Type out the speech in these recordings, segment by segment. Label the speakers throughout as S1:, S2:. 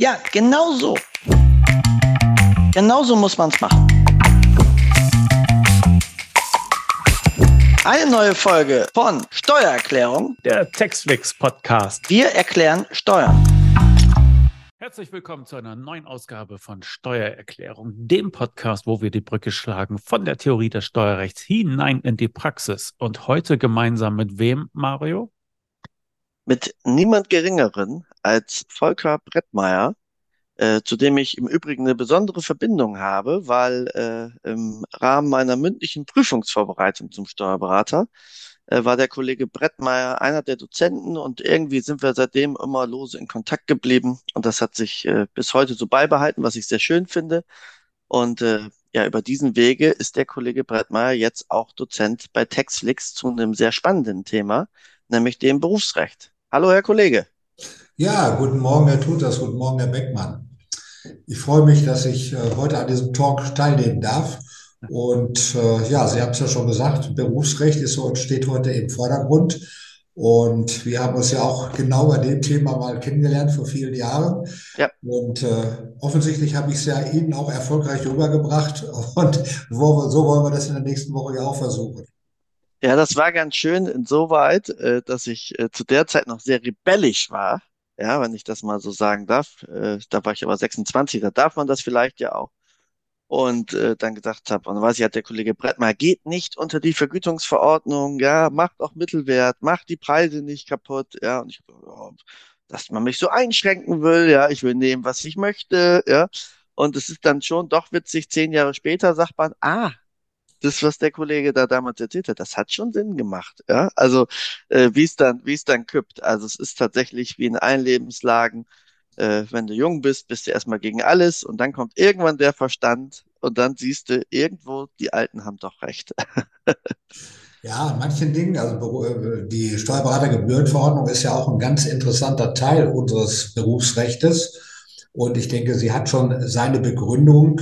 S1: Ja, genau so. Genau so muss man es machen. Eine neue Folge von Steuererklärung,
S2: der Textflix Podcast.
S1: Wir erklären Steuern.
S2: Herzlich willkommen zu einer neuen Ausgabe von Steuererklärung, dem Podcast, wo wir die Brücke schlagen von der Theorie des Steuerrechts hinein in die Praxis. Und heute gemeinsam mit wem, Mario?
S1: Mit niemand Geringeren als Volker Brettmeier, äh, zu dem ich im Übrigen eine besondere Verbindung habe, weil äh, im Rahmen meiner mündlichen Prüfungsvorbereitung zum Steuerberater äh, war der Kollege Brettmeier einer der Dozenten und irgendwie sind wir seitdem immer lose in Kontakt geblieben und das hat sich äh, bis heute so beibehalten, was ich sehr schön finde. Und äh, ja, über diesen Wege ist der Kollege Brettmeier jetzt auch Dozent bei Textflix zu einem sehr spannenden Thema, nämlich dem Berufsrecht. Hallo, Herr Kollege.
S3: Ja, guten Morgen, Herr Tutas, guten Morgen, Herr Beckmann. Ich freue mich, dass ich äh, heute an diesem Talk teilnehmen darf. Und äh, ja, Sie haben es ja schon gesagt, Berufsrecht ist so, steht heute im Vordergrund. Und wir haben uns ja auch genau bei dem Thema mal kennengelernt vor vielen Jahren. Ja. Und äh, offensichtlich habe ich es ja Ihnen auch erfolgreich rübergebracht. Und so wollen wir das in der nächsten Woche ja auch versuchen.
S1: Ja, das war ganz schön insoweit, äh, dass ich äh, zu der Zeit noch sehr rebellisch war. Ja, wenn ich das mal so sagen darf. Äh, da war ich aber 26, da darf man das vielleicht ja auch. Und äh, dann gesagt habe, und weiß ich, hat der Kollege Brettmar, geht nicht unter die Vergütungsverordnung, ja, macht auch Mittelwert, macht die Preise nicht kaputt, ja, und ich, oh, dass man mich so einschränken will, ja, ich will nehmen, was ich möchte, ja, und es ist dann schon doch witzig, zehn Jahre später sagt man, ah, das, was der Kollege da damals erzählt hat, das hat schon Sinn gemacht, ja, also äh, wie es dann, wie es dann kippt, also es ist tatsächlich wie in allen Lebenslagen, äh, wenn du jung bist, bist du erstmal gegen alles und dann kommt irgendwann der Verstand und dann siehst du irgendwo, die Alten haben doch recht.
S3: Ja, in manchen Dingen, also äh, die Steuerberatergebührenverordnung ist ja auch ein ganz interessanter Teil unseres Berufsrechts. Und ich denke, sie hat schon seine Begründung.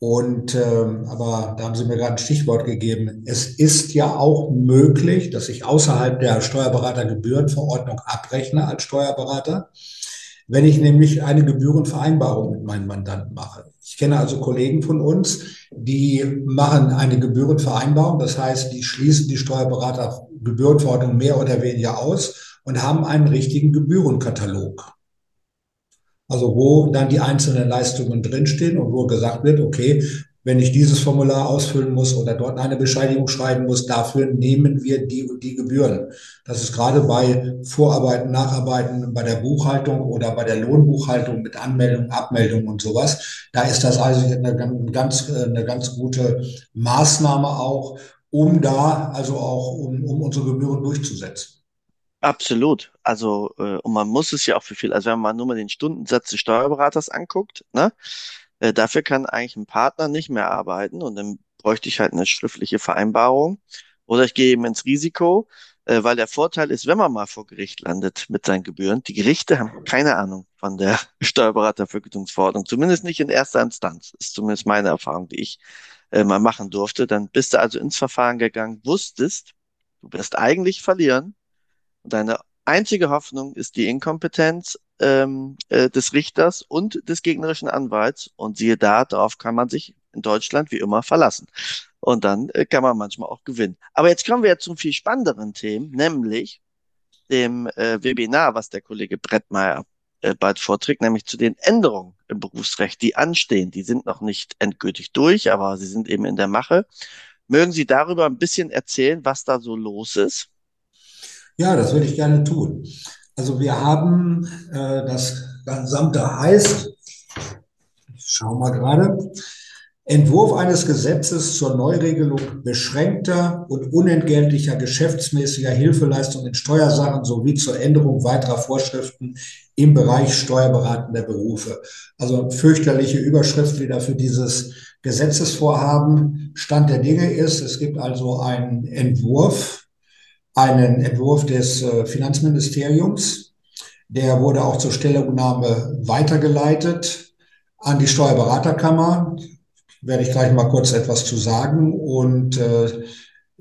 S3: Und ähm, aber da haben Sie mir gerade ein Stichwort gegeben. Es ist ja auch möglich, dass ich außerhalb der Steuerberatergebührenverordnung abrechne als Steuerberater wenn ich nämlich eine Gebührenvereinbarung mit meinen Mandanten mache. Ich kenne also Kollegen von uns, die machen eine Gebührenvereinbarung, das heißt, die schließen die Steuerberatergebührenverordnung mehr oder weniger aus und haben einen richtigen Gebührenkatalog. Also wo dann die einzelnen Leistungen drinstehen und wo gesagt wird, okay, wenn ich dieses Formular ausfüllen muss oder dort eine Bescheinigung schreiben muss, dafür nehmen wir die und die Gebühren. Das ist gerade bei Vorarbeiten, Nacharbeiten, bei der Buchhaltung oder bei der Lohnbuchhaltung mit Anmeldung, Abmeldung und sowas. Da ist das also eine ganz, eine ganz gute Maßnahme auch, um da also auch, um, um unsere Gebühren durchzusetzen.
S1: Absolut. Also, äh, und man muss es ja auch für viel, also wenn man nur mal den Stundensatz des Steuerberaters anguckt, ne, äh, dafür kann eigentlich ein Partner nicht mehr arbeiten und dann bräuchte ich halt eine schriftliche Vereinbarung. Oder ich gehe eben ins Risiko, äh, weil der Vorteil ist, wenn man mal vor Gericht landet mit seinen Gebühren, die Gerichte haben keine Ahnung von der Steuerberatervergütungsverordnung, zumindest nicht in erster Instanz. Ist zumindest meine Erfahrung, die ich äh, mal machen durfte. Dann bist du also ins Verfahren gegangen, wusstest, du wirst eigentlich verlieren deine einzige Hoffnung ist die Inkompetenz ähm, äh, des Richters und des gegnerischen Anwalts. Und siehe da, darauf kann man sich in Deutschland wie immer verlassen. Und dann äh, kann man manchmal auch gewinnen. Aber jetzt kommen wir zu viel spannenderen Themen, nämlich dem äh, Webinar, was der Kollege Brettmeier äh, bald vorträgt, nämlich zu den Änderungen im Berufsrecht, die anstehen. Die sind noch nicht endgültig durch, aber sie sind eben in der Mache. Mögen Sie darüber ein bisschen erzählen, was da so los ist?
S3: Ja, das würde ich gerne tun. Also wir haben äh, das gesamte heißt, ich schaue mal gerade, Entwurf eines Gesetzes zur Neuregelung beschränkter und unentgeltlicher geschäftsmäßiger Hilfeleistung in Steuersachen sowie zur Änderung weiterer Vorschriften im Bereich steuerberatender Berufe. Also fürchterliche Überschrift wieder für dieses Gesetzesvorhaben. Stand der Dinge ist, es gibt also einen Entwurf einen Entwurf des äh, Finanzministeriums. Der wurde auch zur Stellungnahme weitergeleitet an die Steuerberaterkammer. Werde ich gleich mal kurz etwas zu sagen. Und äh,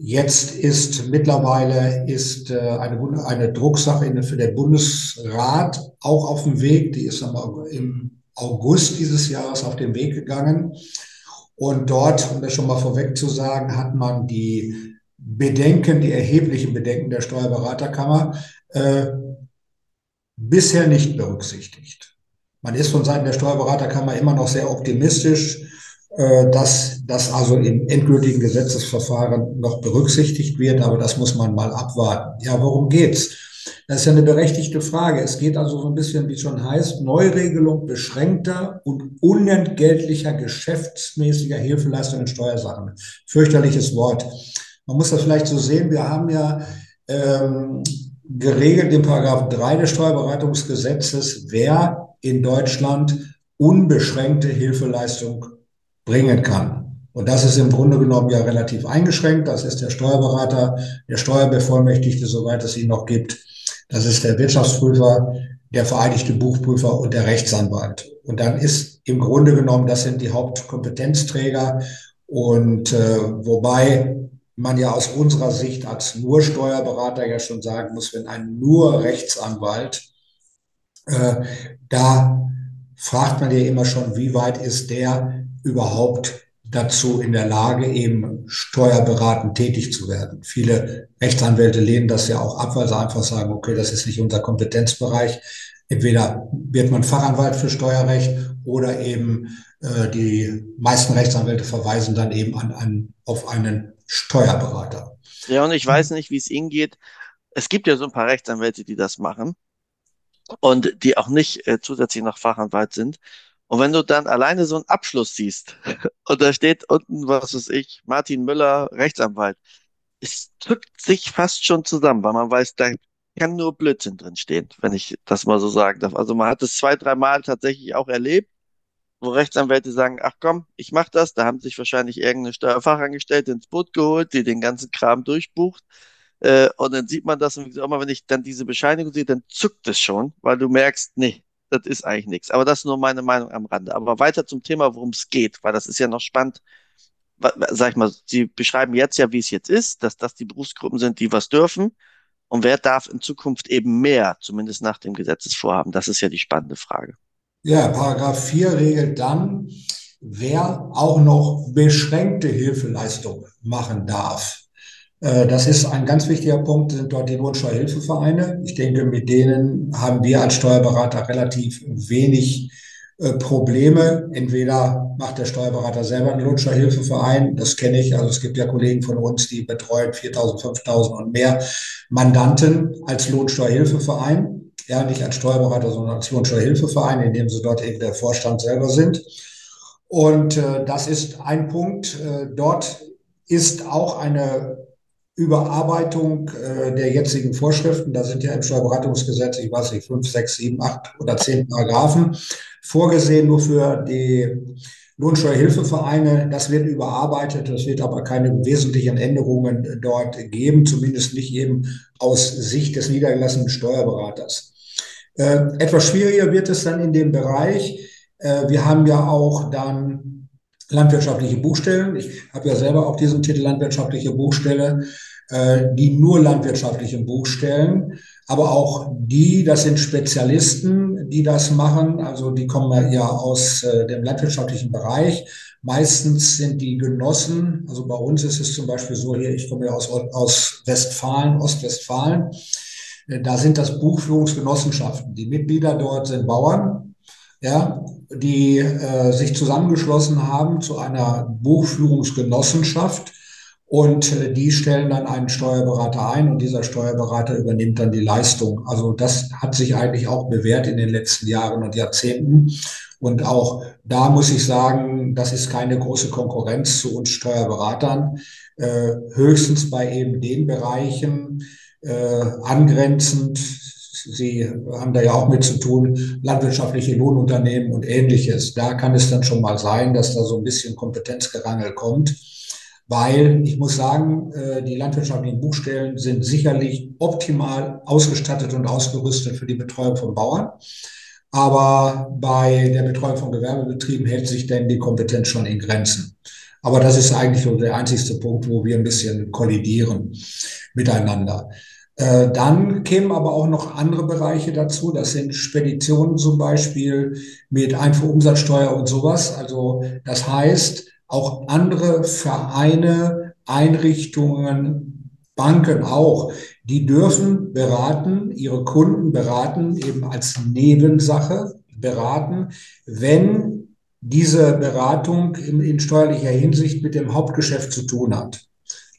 S3: Jetzt ist mittlerweile ist äh, eine, eine Drucksache für den Bundesrat auch auf dem Weg. Die ist im August dieses Jahres auf den Weg gegangen. Und dort, um das schon mal vorweg zu sagen, hat man die Bedenken, die erheblichen Bedenken der Steuerberaterkammer äh, bisher nicht berücksichtigt. Man ist von Seiten der Steuerberaterkammer immer noch sehr optimistisch, äh, dass das also im endgültigen Gesetzesverfahren noch berücksichtigt wird, aber das muss man mal abwarten. Ja, worum geht's? Das ist ja eine berechtigte Frage. Es geht also so ein bisschen, wie es schon heißt, Neuregelung beschränkter und unentgeltlicher geschäftsmäßiger Hilfeleistungen in Steuersachen. Fürchterliches Wort. Man muss das vielleicht so sehen. Wir haben ja ähm, geregelt im Paragraph 3 des Steuerberatungsgesetzes, wer in Deutschland unbeschränkte Hilfeleistung bringen kann. Und das ist im Grunde genommen ja relativ eingeschränkt. Das ist der Steuerberater, der Steuerbevollmächtigte, soweit es ihn noch gibt. Das ist der Wirtschaftsprüfer, der vereinigte Buchprüfer und der Rechtsanwalt. Und dann ist im Grunde genommen, das sind die Hauptkompetenzträger. Und äh, wobei man ja aus unserer Sicht als nur Steuerberater ja schon sagen muss, wenn ein nur Rechtsanwalt, äh, da fragt man ja immer schon, wie weit ist der überhaupt dazu in der Lage, eben steuerberatend tätig zu werden. Viele Rechtsanwälte lehnen das ja auch ab, weil sie einfach sagen, okay, das ist nicht unser Kompetenzbereich. Entweder wird man Fachanwalt für Steuerrecht oder eben äh, die meisten Rechtsanwälte verweisen dann eben an, an, auf einen Steuerberater.
S1: Ja, und ich weiß nicht, wie es Ihnen geht. Es gibt ja so ein paar Rechtsanwälte, die das machen und die auch nicht äh, zusätzlich noch Fachanwalt sind. Und wenn du dann alleine so einen Abschluss siehst und da steht unten, was weiß ich, Martin Müller, Rechtsanwalt, es drückt sich fast schon zusammen, weil man weiß, da kann nur Blödsinn drin stehen, wenn ich das mal so sagen darf. Also man hat es zwei, drei Mal tatsächlich auch erlebt, wo Rechtsanwälte sagen, ach komm, ich mach das, da haben sich wahrscheinlich irgendeine Steuerfachangestellte ins Boot geholt, die den ganzen Kram durchbucht. Äh, und dann sieht man das und auch mal, wenn ich dann diese Bescheinigung sehe, dann zuckt es schon, weil du merkst, nee, das ist eigentlich nichts. Aber das ist nur meine Meinung am Rande. Aber weiter zum Thema, worum es geht, weil das ist ja noch spannend. Sag ich mal, Sie beschreiben jetzt ja, wie es jetzt ist, dass das die Berufsgruppen sind, die was dürfen. Und wer darf in Zukunft eben mehr, zumindest nach dem Gesetzesvorhaben? Das ist ja die spannende Frage.
S3: Ja, Paragraph 4 regelt dann, wer auch noch beschränkte Hilfeleistung machen darf. Äh, das ist ein ganz wichtiger Punkt, sind dort die Lohnsteuerhilfevereine. Ich denke, mit denen haben wir als Steuerberater relativ wenig äh, Probleme. Entweder macht der Steuerberater selber einen Lohnsteuerhilfeverein, das kenne ich. Also es gibt ja Kollegen von uns, die betreuen 4.000, 5.000 und mehr Mandanten als Lohnsteuerhilfeverein. Ja, nicht als Steuerberater, sondern als Lohnsteuerhilfeverein, in dem sie dort eben der Vorstand selber sind. Und äh, das ist ein Punkt. Äh, dort ist auch eine Überarbeitung äh, der jetzigen Vorschriften. Da sind ja im Steuerberatungsgesetz, ich weiß nicht, fünf, sechs, sieben, acht oder zehn Paragraphen vorgesehen, nur für die Lohnsteuerhilfevereine. Das wird überarbeitet. Es wird aber keine wesentlichen Änderungen dort geben, zumindest nicht eben aus Sicht des niedergelassenen Steuerberaters. Äh, etwas schwieriger wird es dann in dem Bereich. Äh, wir haben ja auch dann landwirtschaftliche Buchstellen. Ich habe ja selber auch diesen Titel landwirtschaftliche Buchstelle. Äh, die nur landwirtschaftlichen Buch stellen. Aber auch die, das sind Spezialisten, die das machen. Also die kommen ja aus äh, dem landwirtschaftlichen Bereich. Meistens sind die Genossen, also bei uns ist es zum Beispiel so hier, ich komme ja aus, aus Westfalen, Ostwestfalen. Äh, da sind das Buchführungsgenossenschaften. Die Mitglieder dort sind Bauern, ja, die äh, sich zusammengeschlossen haben zu einer Buchführungsgenossenschaft und äh, die stellen dann einen Steuerberater ein und dieser Steuerberater übernimmt dann die Leistung. Also das hat sich eigentlich auch bewährt in den letzten Jahren und Jahrzehnten. Und auch da muss ich sagen, das ist keine große Konkurrenz zu uns Steuerberatern. Äh, höchstens bei eben den Bereichen äh, angrenzend. Sie haben da ja auch mit zu tun, landwirtschaftliche Lohnunternehmen und ähnliches. Da kann es dann schon mal sein, dass da so ein bisschen Kompetenzgerangel kommt weil ich muss sagen, äh, die landwirtschaftlichen Buchstellen sind sicherlich optimal ausgestattet und ausgerüstet für die Betreuung von Bauern. Aber bei der Betreuung von Gewerbebetrieben hält sich denn die Kompetenz schon in Grenzen. Aber das ist eigentlich so der einzigste Punkt, wo wir ein bisschen kollidieren miteinander. Äh, dann kämen aber auch noch andere Bereiche dazu. Das sind Speditionen zum Beispiel mit Einfuhrumsatzsteuer und sowas. Also das heißt, auch andere Vereine, Einrichtungen, Banken auch, die dürfen beraten, ihre Kunden beraten, eben als Nebensache beraten, wenn diese Beratung in, in steuerlicher Hinsicht mit dem Hauptgeschäft zu tun hat.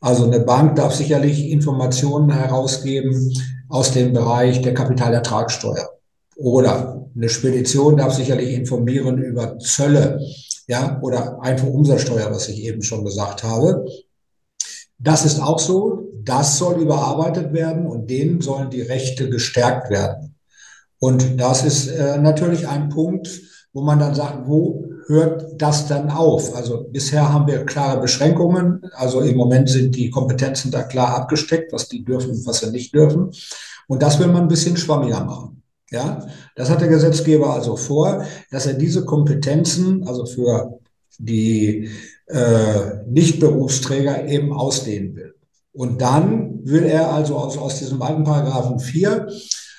S3: Also eine Bank darf sicherlich Informationen herausgeben aus dem Bereich der Kapitalertragssteuer. Oder eine Spedition darf sicherlich informieren über Zölle, ja, oder Einfuhrumsatzsteuer, was ich eben schon gesagt habe. Das ist auch so. Das soll überarbeitet werden und denen sollen die Rechte gestärkt werden. Und das ist äh, natürlich ein Punkt, wo man dann sagt, wo hört das dann auf? Also bisher haben wir klare Beschränkungen. Also im Moment sind die Kompetenzen da klar abgesteckt, was die dürfen und was sie nicht dürfen. Und das will man ein bisschen schwammiger machen. Ja, das hat der Gesetzgeber also vor, dass er diese Kompetenzen, also für die äh, Nichtberufsträger eben ausdehnen will. Und dann will er also aus, aus diesem alten Paragraphen 4,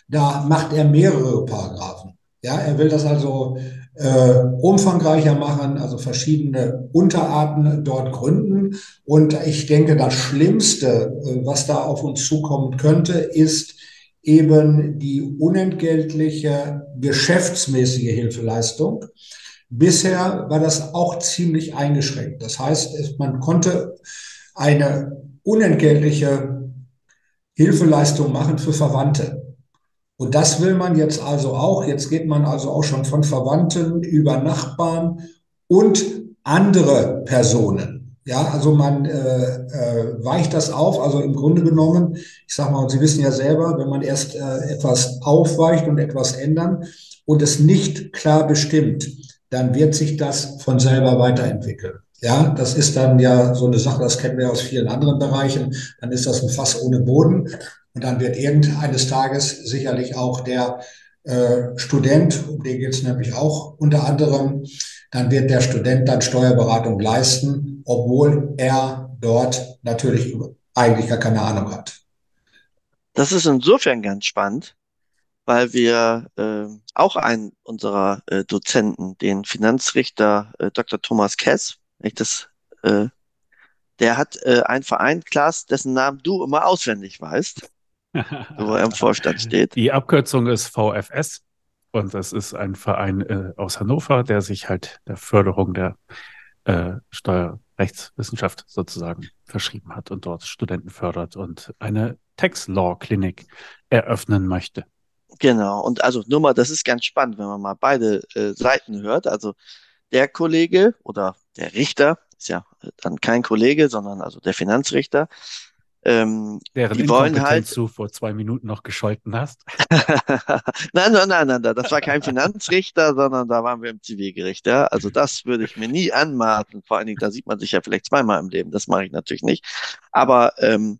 S3: da macht er mehrere Paragraphen. Ja, er will das also äh, umfangreicher machen, also verschiedene Unterarten dort gründen. Und ich denke, das Schlimmste, äh, was da auf uns zukommen könnte, ist eben die unentgeltliche geschäftsmäßige Hilfeleistung. Bisher war das auch ziemlich eingeschränkt. Das heißt, man konnte eine unentgeltliche Hilfeleistung machen für Verwandte. Und das will man jetzt also auch. Jetzt geht man also auch schon von Verwandten über Nachbarn und andere Personen. Ja, also man äh, äh, weicht das auf. Also im Grunde genommen, ich sage mal, und Sie wissen ja selber, wenn man erst äh, etwas aufweicht und etwas ändern und es nicht klar bestimmt, dann wird sich das von selber weiterentwickeln. Ja, das ist dann ja so eine Sache, das kennen wir aus vielen anderen Bereichen. Dann ist das ein Fass ohne Boden. Und dann wird irgendeines Tages sicherlich auch der äh, Student, um den geht es nämlich auch unter anderem, dann wird der Student dann Steuerberatung leisten, obwohl er dort natürlich eigentlich gar keine Ahnung hat.
S1: Das ist insofern ganz spannend, weil wir äh, auch einen unserer äh, Dozenten, den Finanzrichter äh, Dr. Thomas Kess, ich das äh, der hat äh, einen Verein, Klaas, dessen Namen du immer auswendig weißt wo er im Vorstand steht.
S2: Die Abkürzung ist VFS und das ist ein Verein äh, aus Hannover, der sich halt der Förderung der äh, Steuerrechtswissenschaft sozusagen verschrieben hat und dort Studenten fördert und eine Tax Law Klinik eröffnen möchte.
S1: Genau, und also nur mal, das ist ganz spannend, wenn man mal beide äh, Seiten hört. Also der Kollege oder der Richter ist ja dann kein Kollege, sondern also der Finanzrichter,
S2: ähm, Deren die wollen halt. du vor zwei Minuten noch gescholten hast.
S1: nein, nein, nein, nein, das war kein Finanzrichter, sondern da waren wir im Zivilgericht. Ja? Also das würde ich mir nie anmaßen. Vor allen Dingen, da sieht man sich ja vielleicht zweimal im Leben. Das mache ich natürlich nicht. Aber ähm,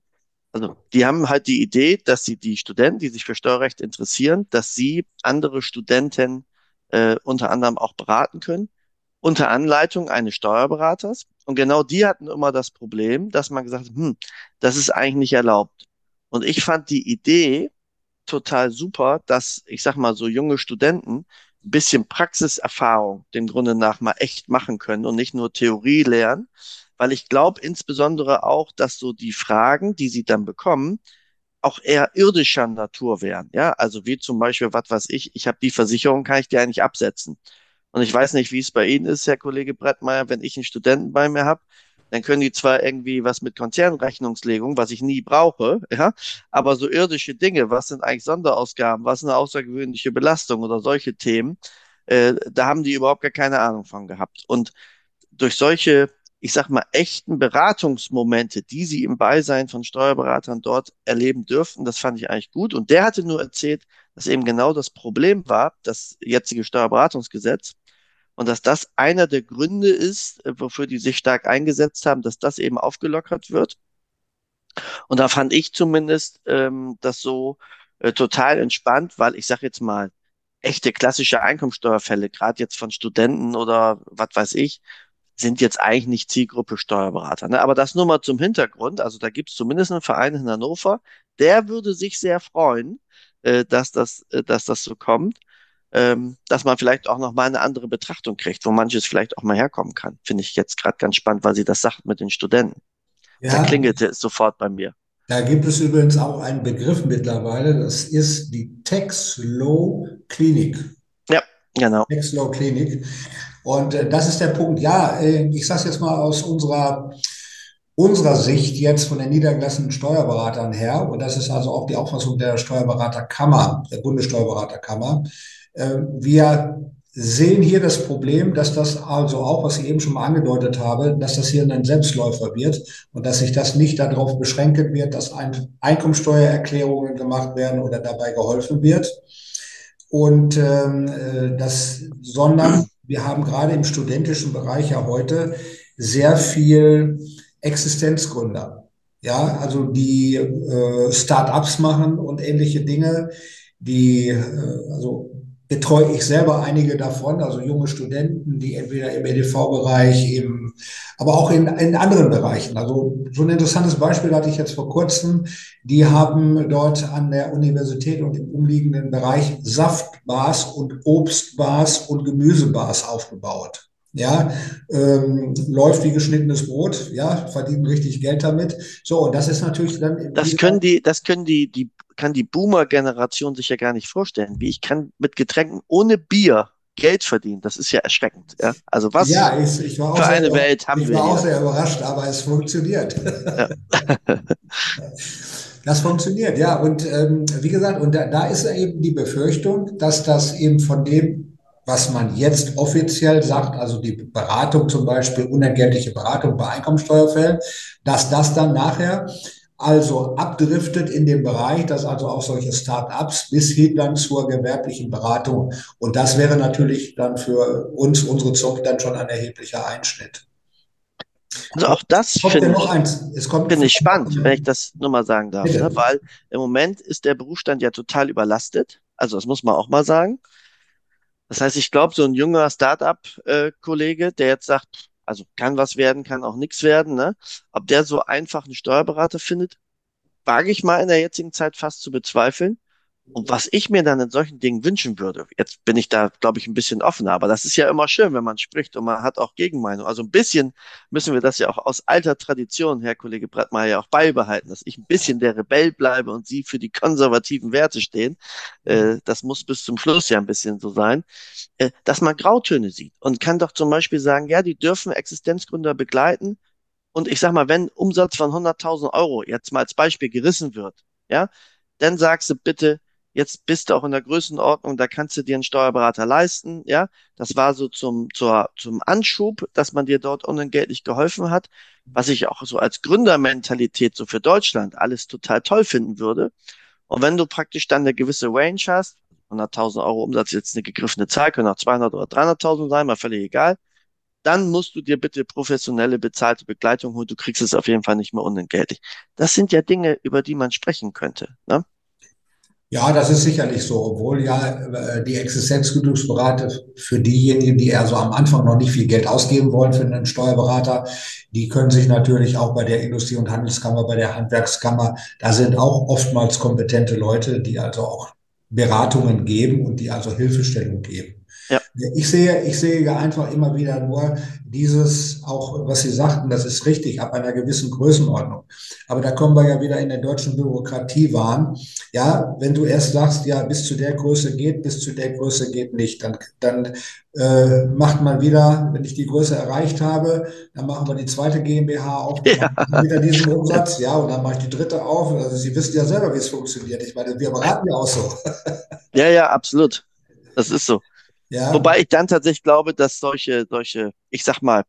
S1: also die haben halt die Idee, dass sie die Studenten, die sich für Steuerrecht interessieren, dass sie andere Studenten äh, unter anderem auch beraten können unter Anleitung eines Steuerberaters. Und genau die hatten immer das Problem, dass man gesagt hat, hm, das ist eigentlich nicht erlaubt. Und ich fand die Idee total super, dass, ich sag mal, so junge Studenten ein bisschen Praxiserfahrung dem Grunde nach mal echt machen können und nicht nur Theorie lernen. Weil ich glaube insbesondere auch, dass so die Fragen, die sie dann bekommen, auch eher irdischer Natur wären. Ja, also wie zum Beispiel, was weiß ich, ich habe die Versicherung, kann ich dir eigentlich absetzen. Und ich weiß nicht, wie es bei Ihnen ist, Herr Kollege Brettmeier, wenn ich einen Studenten bei mir habe, dann können die zwar irgendwie was mit Konzernrechnungslegung, was ich nie brauche, ja, aber so irdische Dinge, was sind eigentlich Sonderausgaben, was ist eine außergewöhnliche Belastung oder solche Themen, äh, da haben die überhaupt gar keine Ahnung von gehabt. Und durch solche, ich sag mal, echten Beratungsmomente, die sie im Beisein von Steuerberatern dort erleben dürften, das fand ich eigentlich gut. Und der hatte nur erzählt, dass eben genau das Problem war, das jetzige Steuerberatungsgesetz, und dass das einer der Gründe ist, äh, wofür die sich stark eingesetzt haben, dass das eben aufgelockert wird. Und da fand ich zumindest ähm, das so äh, total entspannt, weil ich sage jetzt mal, echte klassische Einkommensteuerfälle, gerade jetzt von Studenten oder was weiß ich, sind jetzt eigentlich nicht Zielgruppe Steuerberater. Ne? Aber das nur mal zum Hintergrund. Also da gibt es zumindest einen Verein in Hannover, der würde sich sehr freuen, äh, dass, das, äh, dass das so kommt, ähm, dass man vielleicht auch noch mal eine andere Betrachtung kriegt, wo manches vielleicht auch mal herkommen kann. Finde ich jetzt gerade ganz spannend, weil sie das sagt mit den Studenten. Ja, da klingelte es sofort bei mir.
S3: Da gibt es übrigens auch einen Begriff mittlerweile, das ist die Tax-Law Klinik.
S1: Ja, genau.
S3: Tax-Law Klinik. Und äh, das ist der Punkt. Ja, äh, ich sage es jetzt mal aus unserer, unserer Sicht jetzt von den niedergelassenen Steuerberatern her, und das ist also auch die Auffassung der Steuerberaterkammer, der Bundessteuerberaterkammer. Äh, wir sehen hier das Problem, dass das also auch, was ich eben schon mal angedeutet habe, dass das hier ein Selbstläufer wird und dass sich das nicht darauf beschränken wird, dass ein Einkommensteuererklärungen gemacht werden oder dabei geholfen wird. Und ähm, äh, das, sondern wir haben gerade im studentischen Bereich ja heute sehr viel Existenzgründer. Ja, also die äh, Start-ups machen und ähnliche Dinge, die äh, also betreue ich selber einige davon, also junge Studenten, die entweder im EDV-Bereich, im, aber auch in, in anderen Bereichen. Also so ein interessantes Beispiel hatte ich jetzt vor kurzem. Die haben dort an der Universität und im umliegenden Bereich Saftbars und Obstbars und Gemüsebars aufgebaut. Ja, ähm, läuft wie geschnittenes Brot, ja, verdienen richtig Geld damit. So, und das ist natürlich dann.
S1: Das können die, das können die, die kann die Boomer-Generation sich ja gar nicht vorstellen. Wie ich kann mit Getränken ohne Bier Geld verdienen. Das ist ja erschreckend. Ja? Also was
S3: ja, ich, ich für
S1: sehr, eine Welt haben
S3: ich
S1: wir?
S3: Ich war auch sehr überrascht, aber es funktioniert. Ja. das funktioniert, ja. Und ähm, wie gesagt, und da, da ist eben die Befürchtung, dass das eben von dem, was man jetzt offiziell sagt, also die Beratung zum Beispiel, unentgeltliche Beratung bei Einkommensteuerfällen, dass das dann nachher also abdriftet in den Bereich, dass also auch solche Start-ups bis hin dann zur gewerblichen Beratung. Und das wäre natürlich dann für uns, unsere Zucht, dann schon ein erheblicher Einschnitt.
S1: Also auch das finde ich, find ich spannend, wenn ich das nur mal sagen darf, ne? weil im Moment ist der Berufsstand ja total überlastet. Also das muss man auch mal sagen. Das heißt, ich glaube, so ein junger Start-up-Kollege, der jetzt sagt, also kann was werden, kann auch nichts werden, ne? Ob der so einfach einen Steuerberater findet, wage ich mal in der jetzigen Zeit fast zu bezweifeln. Und was ich mir dann in solchen Dingen wünschen würde, jetzt bin ich da, glaube ich, ein bisschen offener, aber das ist ja immer schön, wenn man spricht und man hat auch Gegenmeinung. Also ein bisschen müssen wir das ja auch aus alter Tradition, Herr Kollege Brettmeier, auch beibehalten, dass ich ein bisschen der Rebell bleibe und Sie für die konservativen Werte stehen. Äh, das muss bis zum Schluss ja ein bisschen so sein, äh, dass man Grautöne sieht und kann doch zum Beispiel sagen, ja, die dürfen Existenzgründer begleiten. Und ich sag mal, wenn Umsatz von 100.000 Euro jetzt mal als Beispiel gerissen wird, ja, dann sagst du bitte, Jetzt bist du auch in der Größenordnung, da kannst du dir einen Steuerberater leisten. Ja, das war so zum, zur, zum Anschub, dass man dir dort unentgeltlich geholfen hat, was ich auch so als Gründermentalität so für Deutschland alles total toll finden würde. Und wenn du praktisch dann eine gewisse Range hast, 100.000 Euro Umsatz jetzt eine gegriffene Zahl, können auch 200 oder 300.000 sein, mal völlig egal. Dann musst du dir bitte professionelle bezahlte Begleitung holen. Du kriegst es auf jeden Fall nicht mehr unentgeltlich. Das sind ja Dinge, über die man sprechen könnte. Ne?
S3: Ja, das ist sicherlich so, obwohl ja äh, die Existenzgründungsberater für diejenigen, die also am Anfang noch nicht viel Geld ausgeben wollen für einen Steuerberater, die können sich natürlich auch bei der Industrie- und Handelskammer, bei der Handwerkskammer, da sind auch oftmals kompetente Leute, die also auch Beratungen geben und die also Hilfestellung geben. Ich sehe, ich sehe ja einfach immer wieder nur dieses, auch was Sie sagten, das ist richtig, ab einer gewissen Größenordnung. Aber da kommen wir ja wieder in der deutschen Bürokratie waren. Ja, wenn du erst sagst, ja, bis zu der Größe geht, bis zu der Größe geht nicht, dann, dann äh, macht man wieder, wenn ich die Größe erreicht habe, dann machen wir die zweite GmbH auf, ja. wieder diesen Umsatz, ja, und dann mache ich die dritte auf. Also Sie wissen ja selber, wie es funktioniert. Ich meine, wir beraten ja auch so.
S1: Ja, ja, absolut. Das ist so. Ja. Wobei ich dann tatsächlich glaube, dass solche, solche, ich sag mal,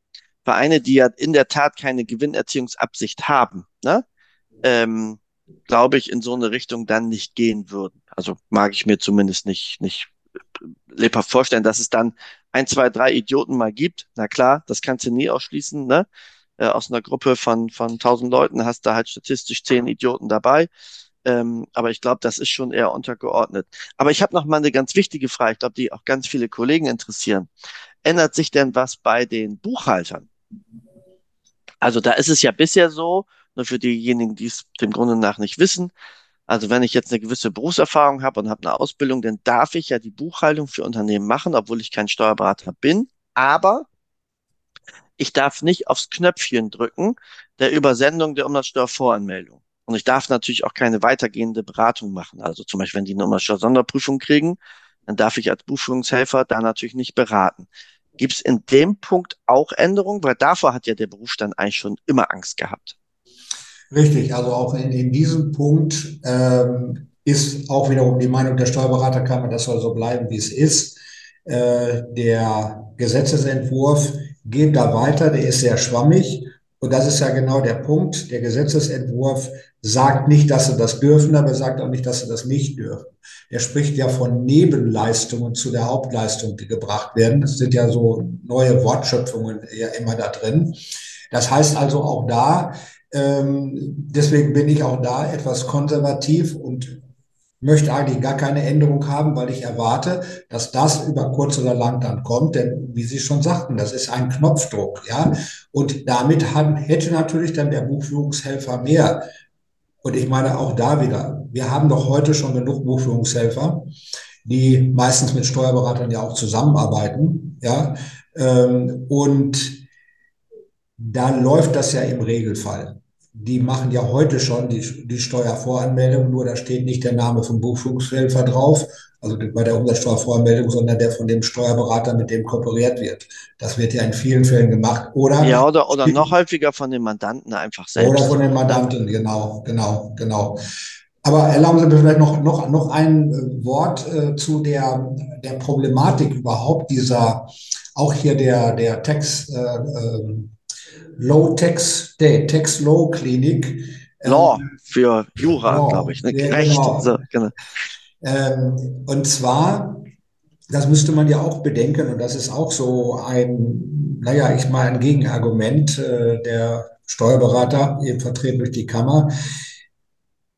S1: Vereine, die ja in der Tat keine Gewinnerziehungsabsicht haben, ne, ähm, glaube ich, in so eine Richtung dann nicht gehen würden. Also mag ich mir zumindest nicht, nicht lebhaft vorstellen, dass es dann ein, zwei, drei Idioten mal gibt. Na klar, das kannst du nie ausschließen, ne? Äh, aus einer Gruppe von, von tausend Leuten hast du halt statistisch zehn Idioten dabei. Ähm, aber ich glaube, das ist schon eher untergeordnet. Aber ich habe noch mal eine ganz wichtige Frage, ich glaube, die auch ganz viele Kollegen interessieren. Ändert sich denn was bei den Buchhaltern? Also da ist es ja bisher so, nur für diejenigen, die es dem Grunde nach nicht wissen. Also wenn ich jetzt eine gewisse Berufserfahrung habe und habe eine Ausbildung, dann darf ich ja die Buchhaltung für Unternehmen machen, obwohl ich kein Steuerberater bin. Aber ich darf nicht aufs Knöpfchen drücken der Übersendung der Umsatzsteuervoranmeldung. Und ich darf natürlich auch keine weitergehende Beratung machen. Also zum Beispiel, wenn die eine Umsatzsteuer-Sonderprüfung kriegen, dann darf ich als Buchführungshelfer da natürlich nicht beraten. Gibt es in dem Punkt auch Änderungen? Weil davor hat ja der Berufsstand eigentlich schon immer Angst gehabt.
S3: Richtig, also auch in, in diesem Punkt ähm, ist auch wiederum die Meinung der Steuerberaterkammer, das soll so bleiben, wie es ist. Äh, der Gesetzesentwurf geht da weiter, der ist sehr schwammig. Und das ist ja genau der Punkt. Der Gesetzesentwurf sagt nicht, dass sie das dürfen, aber sagt auch nicht, dass sie das nicht dürfen. Er spricht ja von Nebenleistungen zu der Hauptleistung, die gebracht werden. Das sind ja so neue Wortschöpfungen ja immer da drin. Das heißt also auch da, ähm, deswegen bin ich auch da etwas konservativ und möchte eigentlich gar keine Änderung haben, weil ich erwarte, dass das über kurz oder lang dann kommt. Denn wie Sie schon sagten, das ist ein Knopfdruck, ja. Und damit hat, hätte natürlich dann der Buchführungshelfer mehr. Und ich meine auch da wieder, wir haben doch heute schon genug Buchführungshelfer, die meistens mit Steuerberatern ja auch zusammenarbeiten, ja. Ähm, und da läuft das ja im Regelfall die machen ja heute schon die, die Steuervoranmeldung, nur da steht nicht der Name vom Buchführungshelfer drauf, also bei der Umsatzsteuervoranmeldung, sondern der von dem Steuerberater, mit dem kooperiert wird. Das wird ja in vielen Fällen gemacht. Oder,
S1: ja, oder, oder noch häufiger von den Mandanten einfach selbst.
S3: Oder von den Mandanten, genau, genau, genau. Aber erlauben Sie mir vielleicht noch, noch, noch ein äh, Wort äh, zu der, der Problematik überhaupt dieser, auch hier der, der Text, äh, äh, Low-Tax, Tax-Low-Klinik.
S1: Ähm, Law für Jura, glaube ich. Ne? Ja, Recht. Genau. So, genau.
S3: Ähm, und zwar, das müsste man ja auch bedenken, und das ist auch so ein, naja, ich mal ein Gegenargument äh, der Steuerberater, eben vertreten durch die Kammer,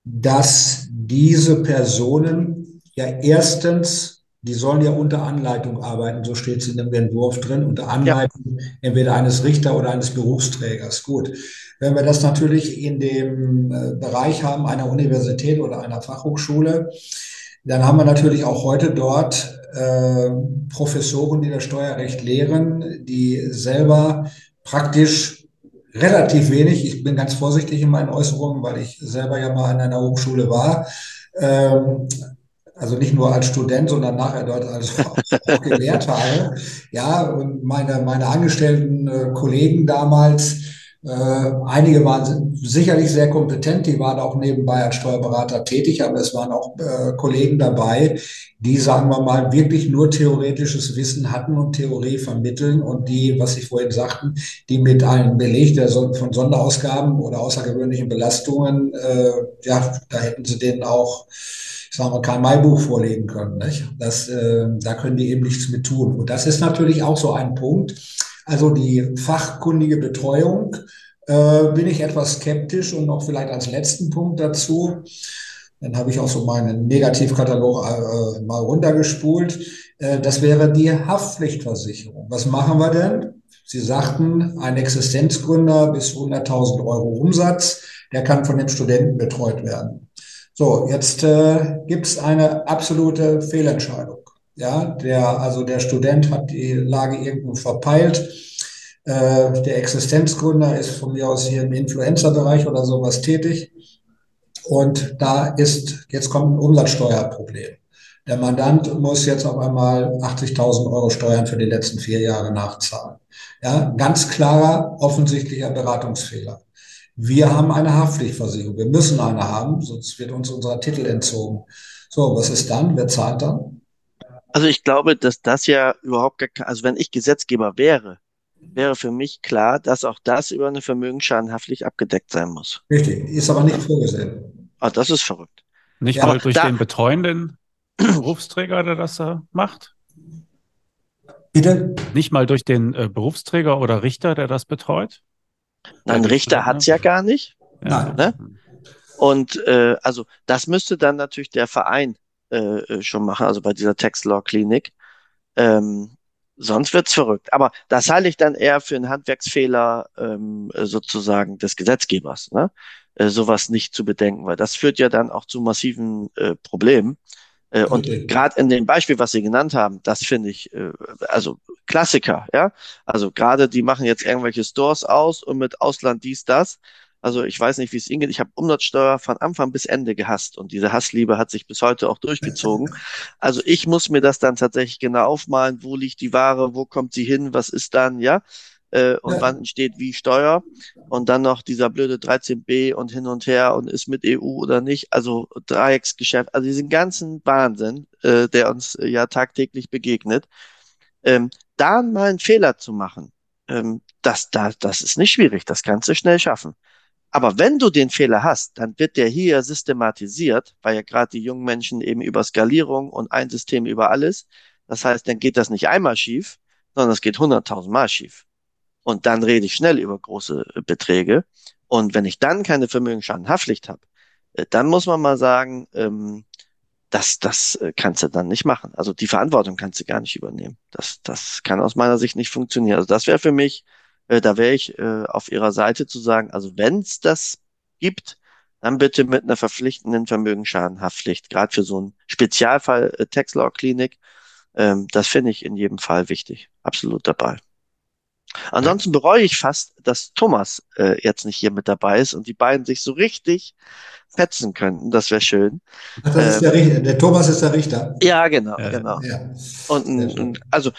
S3: dass diese Personen ja erstens die sollen ja unter Anleitung arbeiten, so steht es in dem Entwurf drin, unter Anleitung ja. entweder eines Richter oder eines Berufsträgers. Gut. Wenn wir das natürlich in dem äh, Bereich haben einer Universität oder einer Fachhochschule, dann haben wir natürlich auch heute dort äh, Professoren, die das Steuerrecht lehren, die selber praktisch relativ wenig, ich bin ganz vorsichtig in meinen Äußerungen, weil ich selber ja mal an einer Hochschule war, ähm, also nicht nur als Student, sondern nachher dort als auch, gelehrt habe. Ja, und meine, meine angestellten äh, Kollegen damals, äh, einige waren sicherlich sehr kompetent, die waren auch nebenbei als Steuerberater tätig, aber es waren auch äh, Kollegen dabei, die, sagen wir mal, wirklich nur theoretisches Wissen hatten und Theorie vermitteln und die, was ich vorhin sagten, die mit einem Beleg der, von Sonderausgaben oder außergewöhnlichen Belastungen, äh, ja, da hätten sie denen auch sagen wir, kein Mai-Buch vorlegen können. Nicht? Das, äh, da können die eben nichts mit tun. Und das ist natürlich auch so ein Punkt. Also die fachkundige Betreuung äh, bin ich etwas skeptisch und noch vielleicht als letzten Punkt dazu. Dann habe ich auch so meinen Negativkatalog äh, mal runtergespult. Äh, das wäre die Haftpflichtversicherung. Was machen wir denn? Sie sagten, ein Existenzgründer bis 100.000 Euro Umsatz, der kann von dem Studenten betreut werden. So, jetzt äh, gibt es eine absolute Fehlentscheidung. Ja, der, also der Student hat die Lage irgendwo verpeilt. Äh, der Existenzgründer ist von mir aus hier im Influencer-Bereich oder sowas tätig. Und da ist, jetzt kommt ein Umsatzsteuerproblem. Der Mandant muss jetzt auf einmal 80.000 Euro Steuern für die letzten vier Jahre nachzahlen. Ja, ganz klarer, offensichtlicher Beratungsfehler. Wir haben eine Haftpflichtversicherung. Wir müssen eine haben, sonst wird uns unser Titel entzogen. So, was ist dann? Wer zahlt dann?
S1: Also ich glaube, dass das ja überhaupt gar kein, also wenn ich Gesetzgeber wäre, wäre für mich klar, dass auch das über eine Vermögensschadenhaftpflicht abgedeckt sein muss.
S3: Richtig, ist aber nicht vorgesehen.
S1: Ah, das ist verrückt.
S2: Nicht ja, mal durch da, den betreuenden Berufsträger, der das da macht? Bitte? Nicht mal durch den äh, Berufsträger oder Richter, der das betreut?
S1: Nein, Richter hat's ja gar nicht. Ja. Ne? Und äh, also das müsste dann natürlich der Verein äh, äh schon machen, also bei dieser Tax Law Klinik. Ähm, sonst wird's verrückt. Aber das halte ich dann eher für einen Handwerksfehler ähm, sozusagen des Gesetzgebers, ne? Äh, sowas nicht zu bedenken, weil das führt ja dann auch zu massiven äh, Problemen. Äh, und gerade in dem Beispiel, was Sie genannt haben, das finde ich, äh, also Klassiker, ja. Also gerade die machen jetzt irgendwelche Stores aus und mit Ausland dies, das. Also ich weiß nicht, wie es Ihnen geht. Ich habe Umsatzsteuer von Anfang bis Ende gehasst und diese Hassliebe hat sich bis heute auch durchgezogen. Also ich muss mir das dann tatsächlich genau aufmalen, wo liegt die Ware, wo kommt sie hin, was ist dann, ja, äh, und ja. wann entsteht wie Steuer und dann noch dieser blöde 13b und hin und her und ist mit EU oder nicht, also Dreiecksgeschäft, also diesen ganzen Wahnsinn, äh, der uns äh, ja tagtäglich begegnet. Ähm, da mal einen Fehler zu machen, ähm, das, das, das ist nicht schwierig, das kannst du schnell schaffen. Aber wenn du den Fehler hast, dann wird der hier systematisiert, weil ja gerade die jungen Menschen eben über Skalierung und ein System über alles. Das heißt, dann geht das nicht einmal schief, sondern es geht hunderttausend Mal schief. Und dann rede ich schnell über große äh, Beträge. Und wenn ich dann keine Vermögensschadenhaftpflicht habe, äh, dann muss man mal sagen, ähm, das, das äh, kannst du dann nicht machen. Also die Verantwortung kannst du gar nicht übernehmen. Das, das kann aus meiner Sicht nicht funktionieren. Also das wäre für mich äh, da wäre ich äh, auf Ihrer Seite zu sagen, also wenn es das gibt, dann bitte mit einer verpflichtenden Vermögensschadenhaftpflicht, gerade für so einen Spezialfall äh, Texlaw Klinik. Ähm, das finde ich in jedem Fall wichtig. Absolut dabei. Ansonsten bereue ich fast, dass Thomas äh, jetzt nicht hier mit dabei ist und die beiden sich so richtig fetzen könnten. Das wäre schön.
S3: Ach, das ähm, ist der, ähm, der, Thomas ist der Richter.
S1: Ja, genau, äh, genau. Ja. Und, und also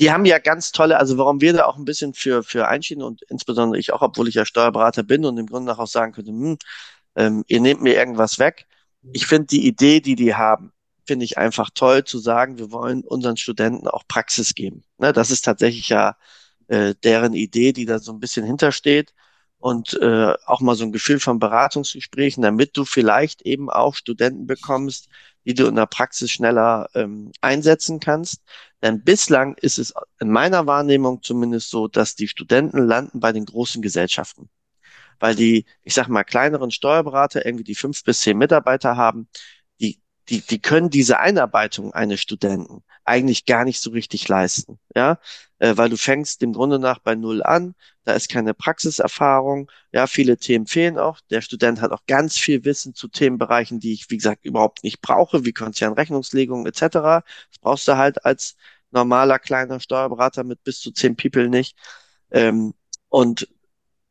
S1: die haben ja ganz tolle, also warum wir da auch ein bisschen für, für einschieden und insbesondere ich auch, obwohl ich ja Steuerberater bin und im Grunde nach auch sagen könnte, hm, ähm, ihr nehmt mir irgendwas weg. Ich finde die Idee, die die haben, finde ich einfach toll zu sagen, wir wollen unseren Studenten auch Praxis geben. Ne, das ist tatsächlich ja äh, deren Idee, die da so ein bisschen hintersteht und äh, auch mal so ein Gefühl von Beratungsgesprächen, damit du vielleicht eben auch Studenten bekommst, die du in der Praxis schneller ähm, einsetzen kannst. Denn bislang ist es in meiner Wahrnehmung zumindest so, dass die Studenten landen bei den großen Gesellschaften. Weil die, ich sag mal, kleineren Steuerberater, irgendwie die fünf bis zehn Mitarbeiter haben, die, die, die können diese Einarbeitung eines Studenten eigentlich gar nicht so richtig leisten. Ja, äh, weil du fängst im Grunde nach bei Null an, da ist keine Praxiserfahrung, ja, viele Themen fehlen auch. Der Student hat auch ganz viel Wissen zu Themenbereichen, die ich, wie gesagt, überhaupt nicht brauche, wie Konzernrechnungslegung etc. Das brauchst du halt als normaler kleiner Steuerberater mit bis zu zehn People nicht. Ähm, und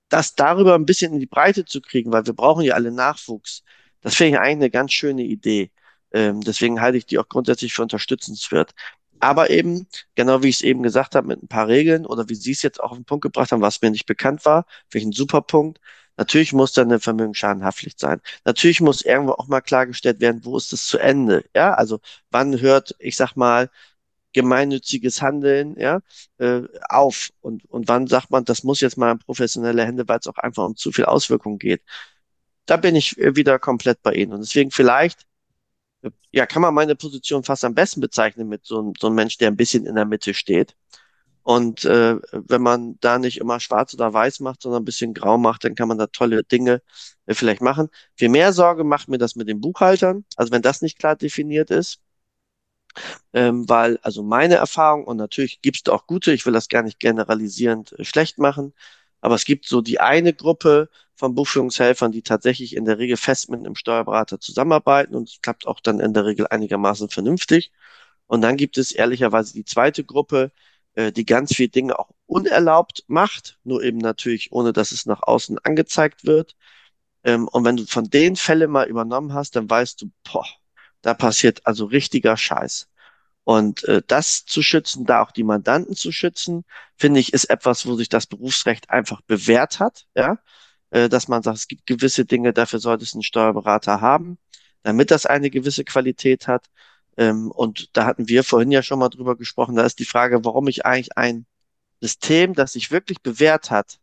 S1: das darüber ein bisschen in die Breite zu kriegen, weil wir brauchen ja alle Nachwuchs, das finde ich eigentlich eine ganz schöne Idee. Ähm, deswegen halte ich die auch grundsätzlich für unterstützenswert. Aber eben, genau wie ich es eben gesagt habe, mit ein paar Regeln oder wie Sie es jetzt auch auf den Punkt gebracht haben, was mir nicht bekannt war, ein super Punkt. Natürlich muss da eine Vermögensschadenhaftpflicht sein. Natürlich muss irgendwo auch mal klargestellt werden, wo ist es zu Ende? Ja, also wann hört, ich sag mal, gemeinnütziges Handeln ja, äh, auf und, und wann sagt man, das muss jetzt mal in professionelle Hände, weil es auch einfach um zu viel Auswirkungen geht. Da bin ich wieder komplett bei Ihnen. Und deswegen vielleicht ja, kann man meine Position fast am besten bezeichnen mit so, so einem Mensch, der ein bisschen in der Mitte steht. Und äh, wenn man da nicht immer schwarz oder weiß macht, sondern ein bisschen grau macht, dann kann man da tolle Dinge äh, vielleicht machen. Viel mehr Sorge macht mir das mit den Buchhaltern, also wenn das nicht klar definiert ist. Ähm, weil, also meine Erfahrung, und natürlich gibt es auch gute, ich will das gar nicht generalisierend äh, schlecht machen, aber es gibt so die eine Gruppe von Buchführungshelfern, die tatsächlich in der Regel fest mit einem Steuerberater zusammenarbeiten und es klappt auch dann in der Regel einigermaßen vernünftig. Und dann gibt es ehrlicherweise die zweite Gruppe, äh, die ganz viele Dinge auch unerlaubt macht, nur eben natürlich ohne, dass es nach außen angezeigt wird. Ähm, und wenn du von den Fällen mal übernommen hast, dann weißt du, boah, da passiert also richtiger Scheiß. Und äh, das zu schützen, da auch die Mandanten zu schützen, finde ich, ist etwas, wo sich das Berufsrecht einfach bewährt hat, ja, äh, dass man sagt, es gibt gewisse Dinge, dafür sollte es einen Steuerberater haben, damit das eine gewisse Qualität hat. Ähm, und da hatten wir vorhin ja schon mal drüber gesprochen. Da ist die Frage, warum ich eigentlich ein System, das sich wirklich bewährt hat,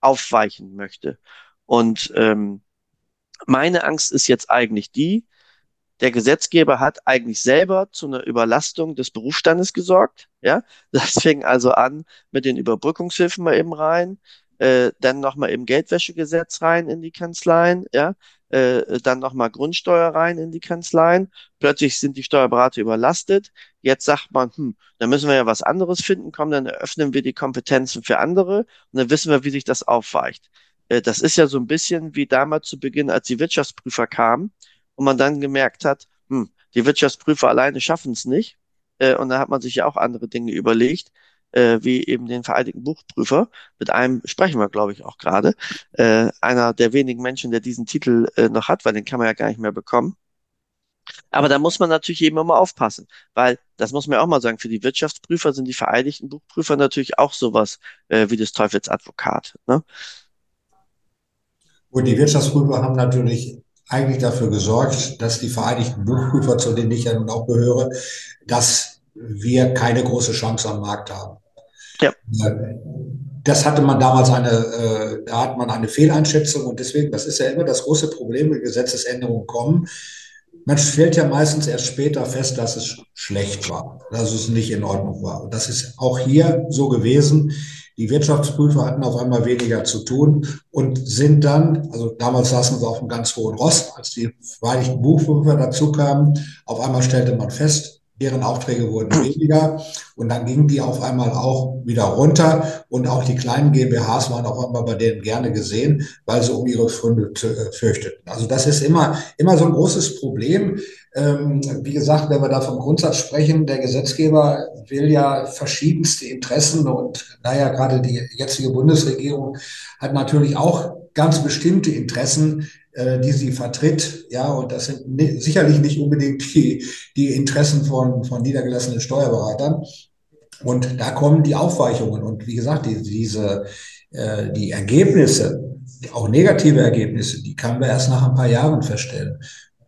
S1: aufweichen möchte. Und ähm, meine Angst ist jetzt eigentlich die, der Gesetzgeber hat eigentlich selber zu einer Überlastung des Berufsstandes gesorgt. Ja, das fing also an mit den Überbrückungshilfen mal eben rein. äh, dann nochmal im Geldwäschegesetz rein in die Kanzleien, ja, äh, dann nochmal Grundsteuer rein in die Kanzleien. Plötzlich sind die Steuerberater überlastet. Jetzt sagt man, hm, dann müssen wir ja was anderes finden, komm, dann eröffnen wir die Kompetenzen für andere und dann wissen wir, wie sich das aufweicht. Äh, das ist ja so ein bisschen wie damals zu Beginn, als die Wirtschaftsprüfer kamen und man dann gemerkt hat, hm, die Wirtschaftsprüfer alleine schaffen es nicht. Äh, und da hat man sich ja auch andere Dinge überlegt äh, wie eben den Vereinigten Buchprüfer. Mit einem sprechen wir, glaube ich, auch gerade. Äh, einer der wenigen Menschen, der diesen Titel äh, noch hat, weil den kann man ja gar nicht mehr bekommen. Aber da muss man natürlich eben immer aufpassen, weil das muss man auch mal sagen, für die Wirtschaftsprüfer sind die Vereinigten Buchprüfer natürlich auch sowas äh, wie des Teufels Advokat. Ne?
S3: Und die Wirtschaftsprüfer haben natürlich eigentlich dafür gesorgt, dass die Vereinigten Buchprüfer, zu denen ich ja nun auch gehöre, dass wir keine große Chance am Markt haben. Ja. Das hatte man damals eine, äh, da hat man eine Fehleinschätzung und deswegen, das ist ja immer das große Problem, wenn Gesetzesänderungen kommen. Man stellt ja meistens erst später fest, dass es schlecht war, dass es nicht in Ordnung war. Und das ist auch hier so gewesen. Die Wirtschaftsprüfer hatten auf einmal weniger zu tun und sind dann, also damals saßen sie auf einem ganz hohen Ross, als die Vereinigten Buchprüfer dazu kamen, auf einmal stellte man fest, deren Aufträge wurden weniger und dann gingen die auf einmal auch wieder runter und auch die kleinen GmbHs waren auf einmal bei denen gerne gesehen, weil sie um ihre Funde äh, fürchteten. Also das ist immer, immer so ein großes Problem. Ähm, wie gesagt, wenn wir da vom Grundsatz sprechen, der Gesetzgeber will ja verschiedenste Interessen und naja, gerade die jetzige Bundesregierung hat natürlich auch ganz bestimmte Interessen, die sie vertritt. Ja, und das sind ni sicherlich nicht unbedingt die, die Interessen von, von niedergelassenen Steuerberatern. Und da kommen die Aufweichungen. Und wie gesagt, die, diese, äh, die Ergebnisse, auch negative Ergebnisse, die kann man erst nach ein paar Jahren feststellen.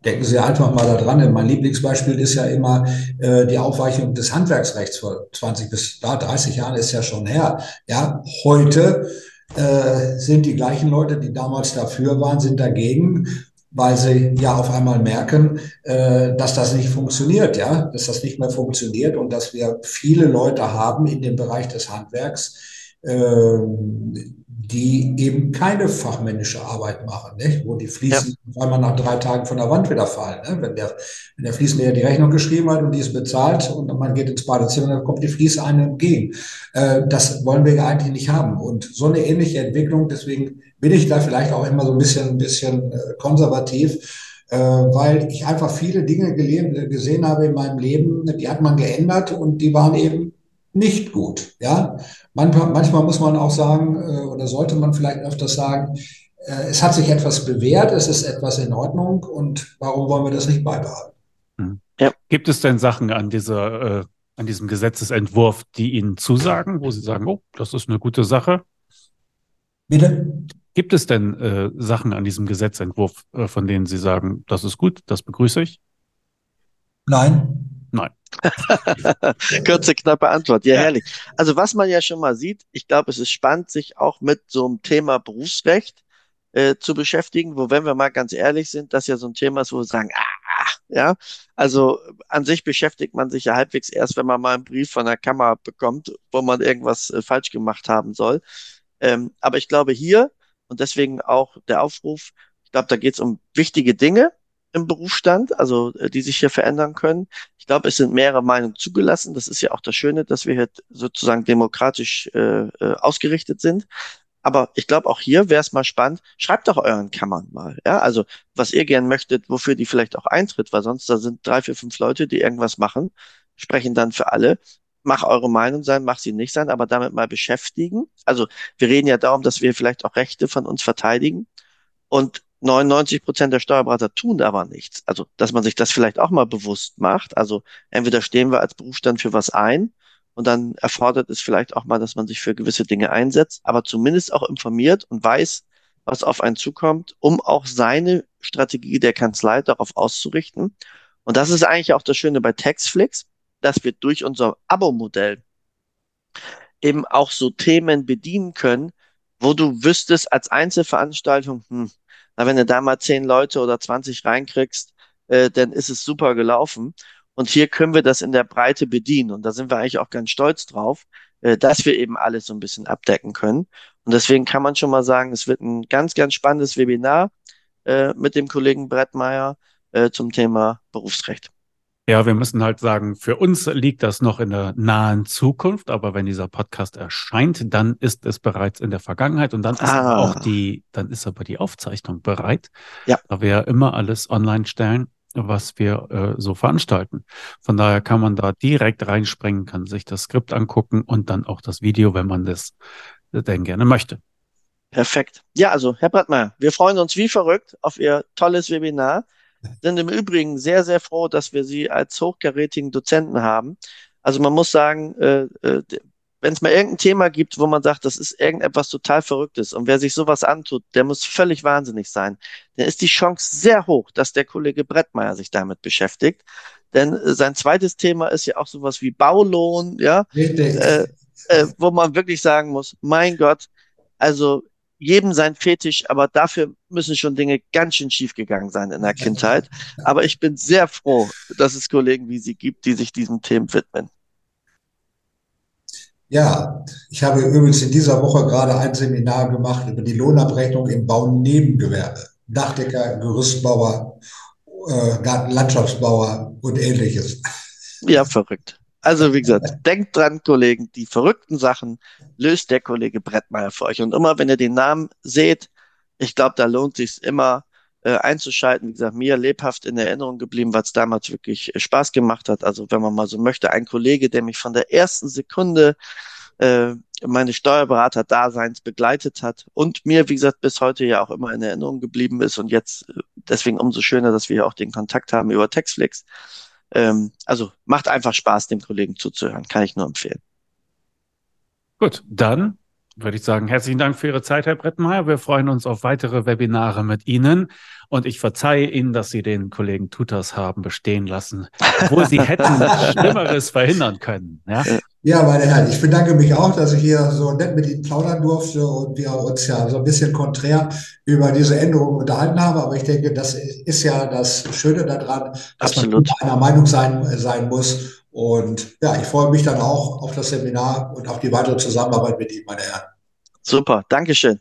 S3: Denken Sie einfach mal daran, mein Lieblingsbeispiel ist ja immer äh, die Aufweichung des Handwerksrechts vor 20 bis da, 30 Jahren ist ja schon her. Ja, heute äh, sind die gleichen Leute, die damals dafür waren, sind dagegen, weil sie ja auf einmal merken, äh, dass das nicht funktioniert, ja, dass das nicht mehr funktioniert und dass wir viele Leute haben in dem Bereich des Handwerks, äh, die eben keine fachmännische Arbeit machen, nicht? wo die Fließen ja. einmal nach drei Tagen von der Wand wieder fallen. Ne? Wenn, der, wenn der Fliesenleger die Rechnung geschrieben hat und die ist bezahlt und man geht ins Badezimmer, dann kommt die Fließe einem entgegen. Äh, das wollen wir ja eigentlich nicht haben. Und so eine ähnliche Entwicklung, deswegen bin ich da vielleicht auch immer so ein bisschen, ein bisschen äh, konservativ, äh, weil ich einfach viele Dinge gesehen habe in meinem Leben, die hat man geändert und die waren eben nicht gut. Ja, manchmal, manchmal muss man auch sagen, äh, oder sollte man vielleicht öfters sagen, äh, es hat sich etwas bewährt, es ist etwas in Ordnung und warum wollen wir das nicht beibehalten?
S2: Hm. Ja. Gibt es denn Sachen an dieser, äh, an diesem Gesetzesentwurf, die Ihnen zusagen, wo Sie sagen, oh, das ist eine gute Sache?
S3: Bitte?
S2: Gibt es denn äh, Sachen an diesem Gesetzentwurf, äh, von denen Sie sagen, das ist gut, das begrüße ich?
S3: Nein.
S2: Nein.
S1: Kurze, knappe Antwort. Ja, ja, herrlich. Also was man ja schon mal sieht, ich glaube, es ist spannend, sich auch mit so einem Thema Berufsrecht äh, zu beschäftigen, wo, wenn wir mal ganz ehrlich sind, das ja so ein Thema ist, wo wir sagen, ah, ja, also an sich beschäftigt man sich ja halbwegs erst, wenn man mal einen Brief von der Kammer bekommt, wo man irgendwas äh, falsch gemacht haben soll. Ähm, aber ich glaube hier, und deswegen auch der Aufruf, ich glaube, da geht es um wichtige Dinge, im Berufsstand, also äh, die sich hier verändern können. Ich glaube, es sind mehrere Meinungen zugelassen. Das ist ja auch das Schöne, dass wir hier sozusagen demokratisch äh, äh, ausgerichtet sind. Aber ich glaube, auch hier wäre es mal spannend. Schreibt doch euren Kammern mal. Ja, also was ihr gern möchtet, wofür die vielleicht auch eintritt, weil sonst da sind drei, vier, fünf Leute, die irgendwas machen, sprechen dann für alle. Mach eure Meinung sein, mach sie nicht sein, aber damit mal beschäftigen. Also wir reden ja darum, dass wir vielleicht auch Rechte von uns verteidigen. Und 99 Prozent der Steuerberater tun aber nichts. Also, dass man sich das vielleicht auch mal bewusst macht. Also, entweder stehen wir als Berufsstand für was ein und dann erfordert es vielleicht auch mal, dass man sich für gewisse Dinge einsetzt, aber zumindest auch informiert und weiß, was auf einen zukommt, um auch seine Strategie der Kanzlei darauf auszurichten. Und das ist eigentlich auch das Schöne bei Taxflix, dass wir durch unser Abo-Modell eben auch so Themen bedienen können, wo du wüsstest als Einzelveranstaltung, hm, na, wenn du da mal zehn Leute oder 20 reinkriegst, äh, dann ist es super gelaufen. Und hier können wir das in der Breite bedienen. Und da sind wir eigentlich auch ganz stolz drauf, äh, dass wir eben alles so ein bisschen abdecken können. Und deswegen kann man schon mal sagen, es wird ein ganz, ganz spannendes Webinar äh, mit dem Kollegen Brettmeier äh, zum Thema Berufsrecht.
S2: Ja, wir müssen halt sagen, für uns liegt das noch in der nahen Zukunft, aber wenn dieser Podcast erscheint, dann ist es bereits in der Vergangenheit und dann ist ah. auch die, dann ist aber die Aufzeichnung bereit. Ja. Da wir ja immer alles online stellen, was wir äh, so veranstalten. Von daher kann man da direkt reinspringen, kann sich das Skript angucken und dann auch das Video, wenn man das denn gerne möchte.
S1: Perfekt. Ja, also Herr Brattmeier, wir freuen uns wie verrückt auf Ihr tolles Webinar. Sind im Übrigen sehr, sehr froh, dass wir Sie als hochkarätigen Dozenten haben. Also man muss sagen, äh, äh, wenn es mal irgendein Thema gibt, wo man sagt, das ist irgendetwas total Verrücktes und wer sich sowas antut, der muss völlig wahnsinnig sein, dann ist die Chance sehr hoch, dass der Kollege Brettmeier sich damit beschäftigt. Denn äh, sein zweites Thema ist ja auch sowas wie Baulohn, ja, äh, äh, wo man wirklich sagen muss, mein Gott, also jedem sein Fetisch, aber dafür müssen schon Dinge ganz schön schief gegangen sein in der Kindheit. Aber ich bin sehr froh, dass es Kollegen wie Sie gibt, die sich diesen Themen widmen.
S3: Ja, ich habe übrigens in dieser Woche gerade ein Seminar gemacht über die Lohnabrechnung im Baunebengewerbe. Dachdecker, Gerüstbauer, äh, Gartenlandschaftsbauer und ähnliches.
S1: Ja, verrückt. Also wie gesagt, denkt dran, Kollegen, die verrückten Sachen löst der Kollege Brettmeier für euch. Und immer, wenn ihr den Namen seht, ich glaube, da lohnt sich immer äh, einzuschalten. Wie gesagt, mir lebhaft in Erinnerung geblieben, es damals wirklich äh, Spaß gemacht hat. Also wenn man mal so möchte, ein Kollege, der mich von der ersten Sekunde äh, meine Steuerberater-Daseins begleitet hat und mir, wie gesagt, bis heute ja auch immer in Erinnerung geblieben ist und jetzt äh, deswegen umso schöner, dass wir auch den Kontakt haben über Textflix. Ähm, also macht einfach Spaß, dem Kollegen zuzuhören. Kann ich nur empfehlen.
S2: Gut, dann würde ich sagen, herzlichen Dank für Ihre Zeit, Herr Brettmeier. Wir freuen uns auf weitere Webinare mit Ihnen. Und ich verzeihe Ihnen, dass Sie den Kollegen Tutas haben bestehen lassen, obwohl Sie hätten Schlimmeres verhindern können. Ja?
S3: ja, meine Herren, ich bedanke mich auch, dass ich hier so nett mit Ihnen plaudern durfte und wir uns ja so ein bisschen konträr über diese Änderungen unterhalten haben. Aber ich denke, das ist ja das Schöne daran, dass Absolut. man einer Meinung sein, sein muss und ja, ich freue mich dann auch auf das Seminar und auf die weitere Zusammenarbeit mit Ihnen, meine Herren.
S1: Super, Dankeschön.